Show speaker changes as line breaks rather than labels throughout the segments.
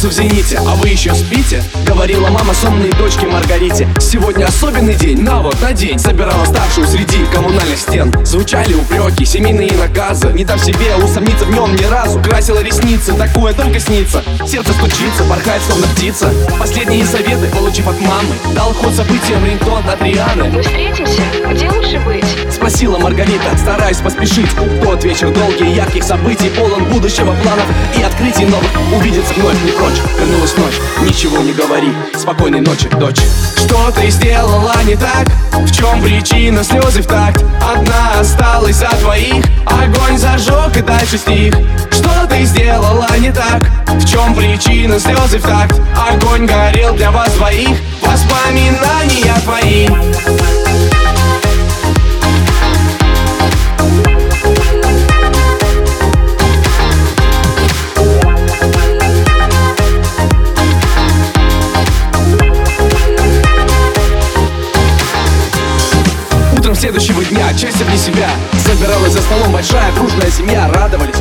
солнце в зените, а вы еще спите? Говорила мама сонной дочке Маргарите. Сегодня особенный день, на вот, на день. Собирала старшую среди коммунальных стен. Звучали упреки, семейные наказы. Не дав себе усомниться в нем ни разу. Красила ресницы, такое только снится. Сердце стучится, порхает словно птица. Последние советы, получив от мамы Дал ход событиям рингтон от
Мы встретимся? Где лучше быть?
Спросила Маргарита, стараясь поспешить. Тот вечер долгий, ярких событий Полон будущего планов и открытий новых. Увидеться вновь не прочь, вернулась ночь Ничего не говори, спокойной ночи, дочь. Что ты сделала не так? В чем причина слезы в такт? Одна осталась за двоих Огонь зажег и дальше стих. Что ты сделала не так? В чем причина слезы в такт? Огонь горел для вас двоих. Воспоминания часть вне себя. Собиралась за столом большая дружная семья Радовались,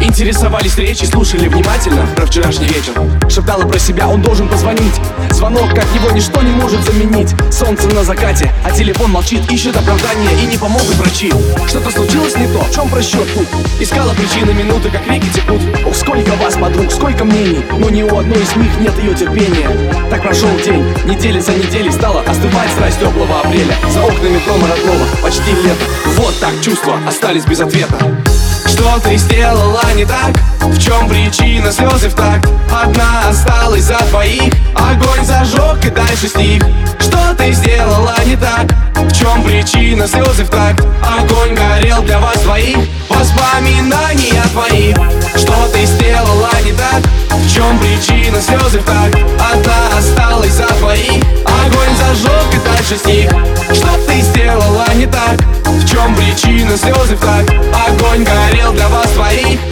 интересовались речи Слушали внимательно про вчерашний вечер. Шептала про себя, он должен позвонить. Звонок, как его ничто не может заменить. Солнце на закате, а телефон молчит Ищет оправдания и не помогут врачи. Что-то случилось не то, в чем просчет тут? Искала причины минуты, как реки текут. Ох, сколько вас, подруг, сколько мнений Но ни у одной из них нет ее терпения. Так прошел день, недели за неделей Стала остывать страсть теплого апреля За окнами дома родного, почти лето Вот так чувства остались без ответа что ты сделала не так? В чем причина слезы в такт? Одна осталась за двоих Огонь зажег и дальше стих Что ты сделала не так? В чем причина слезы в такт? Огонь горел для вас двоих Воспоминания твои Что ты сделала не так? В чем причина слезы в такт? Одна дальше стих Что ты сделала не так? В чем причина слезы в такт? Огонь горел для вас двоих